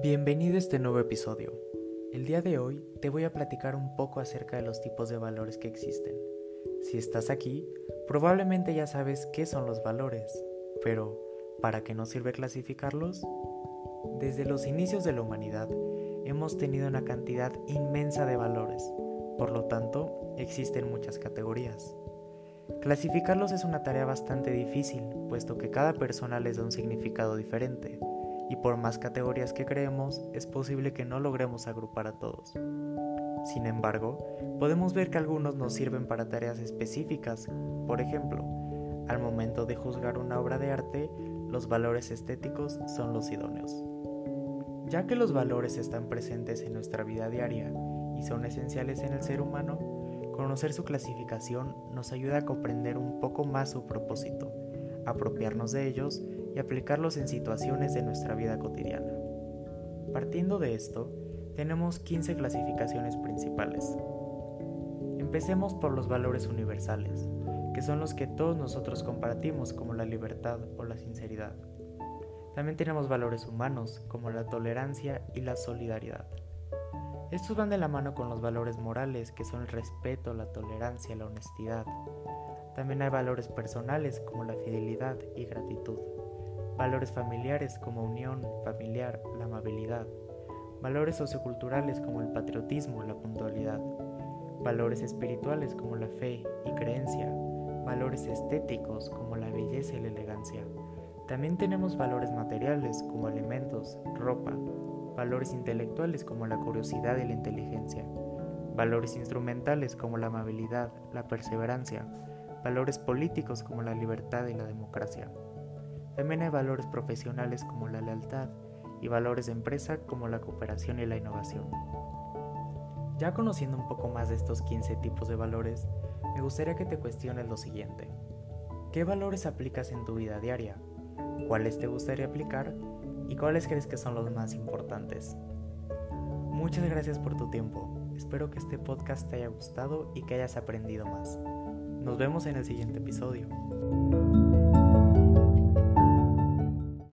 Bienvenido a este nuevo episodio. El día de hoy te voy a platicar un poco acerca de los tipos de valores que existen. Si estás aquí, probablemente ya sabes qué son los valores, pero ¿para qué nos sirve clasificarlos? Desde los inicios de la humanidad hemos tenido una cantidad inmensa de valores, por lo tanto existen muchas categorías. Clasificarlos es una tarea bastante difícil, puesto que cada persona les da un significado diferente, y por más categorías que creemos, es posible que no logremos agrupar a todos. Sin embargo, podemos ver que algunos nos sirven para tareas específicas, por ejemplo, al momento de juzgar una obra de arte, los valores estéticos son los idóneos. Ya que los valores están presentes en nuestra vida diaria y son esenciales en el ser humano, Conocer su clasificación nos ayuda a comprender un poco más su propósito, apropiarnos de ellos aplicarlos en situaciones de nuestra vida cotidiana. Partiendo de esto, tenemos 15 clasificaciones principales. Empecemos por los valores universales, que son los que todos nosotros compartimos como la libertad o la sinceridad. También tenemos valores humanos como la tolerancia y la solidaridad. Estos van de la mano con los valores morales, que son el respeto, la tolerancia, la honestidad. También hay valores personales como la fidelidad y gratitud. Valores familiares como unión familiar, la amabilidad. Valores socioculturales como el patriotismo, la puntualidad. Valores espirituales como la fe y creencia. Valores estéticos como la belleza y la elegancia. También tenemos valores materiales como alimentos, ropa, valores intelectuales como la curiosidad y la inteligencia, valores instrumentales como la amabilidad, la perseverancia, valores políticos como la libertad y la democracia. También hay valores profesionales como la lealtad y valores de empresa como la cooperación y la innovación. Ya conociendo un poco más de estos 15 tipos de valores, me gustaría que te cuestiones lo siguiente. ¿Qué valores aplicas en tu vida diaria? ¿Cuáles te gustaría aplicar y cuáles crees que son los más importantes. Muchas gracias por tu tiempo. Espero que este podcast te haya gustado y que hayas aprendido más. Nos vemos en el siguiente episodio.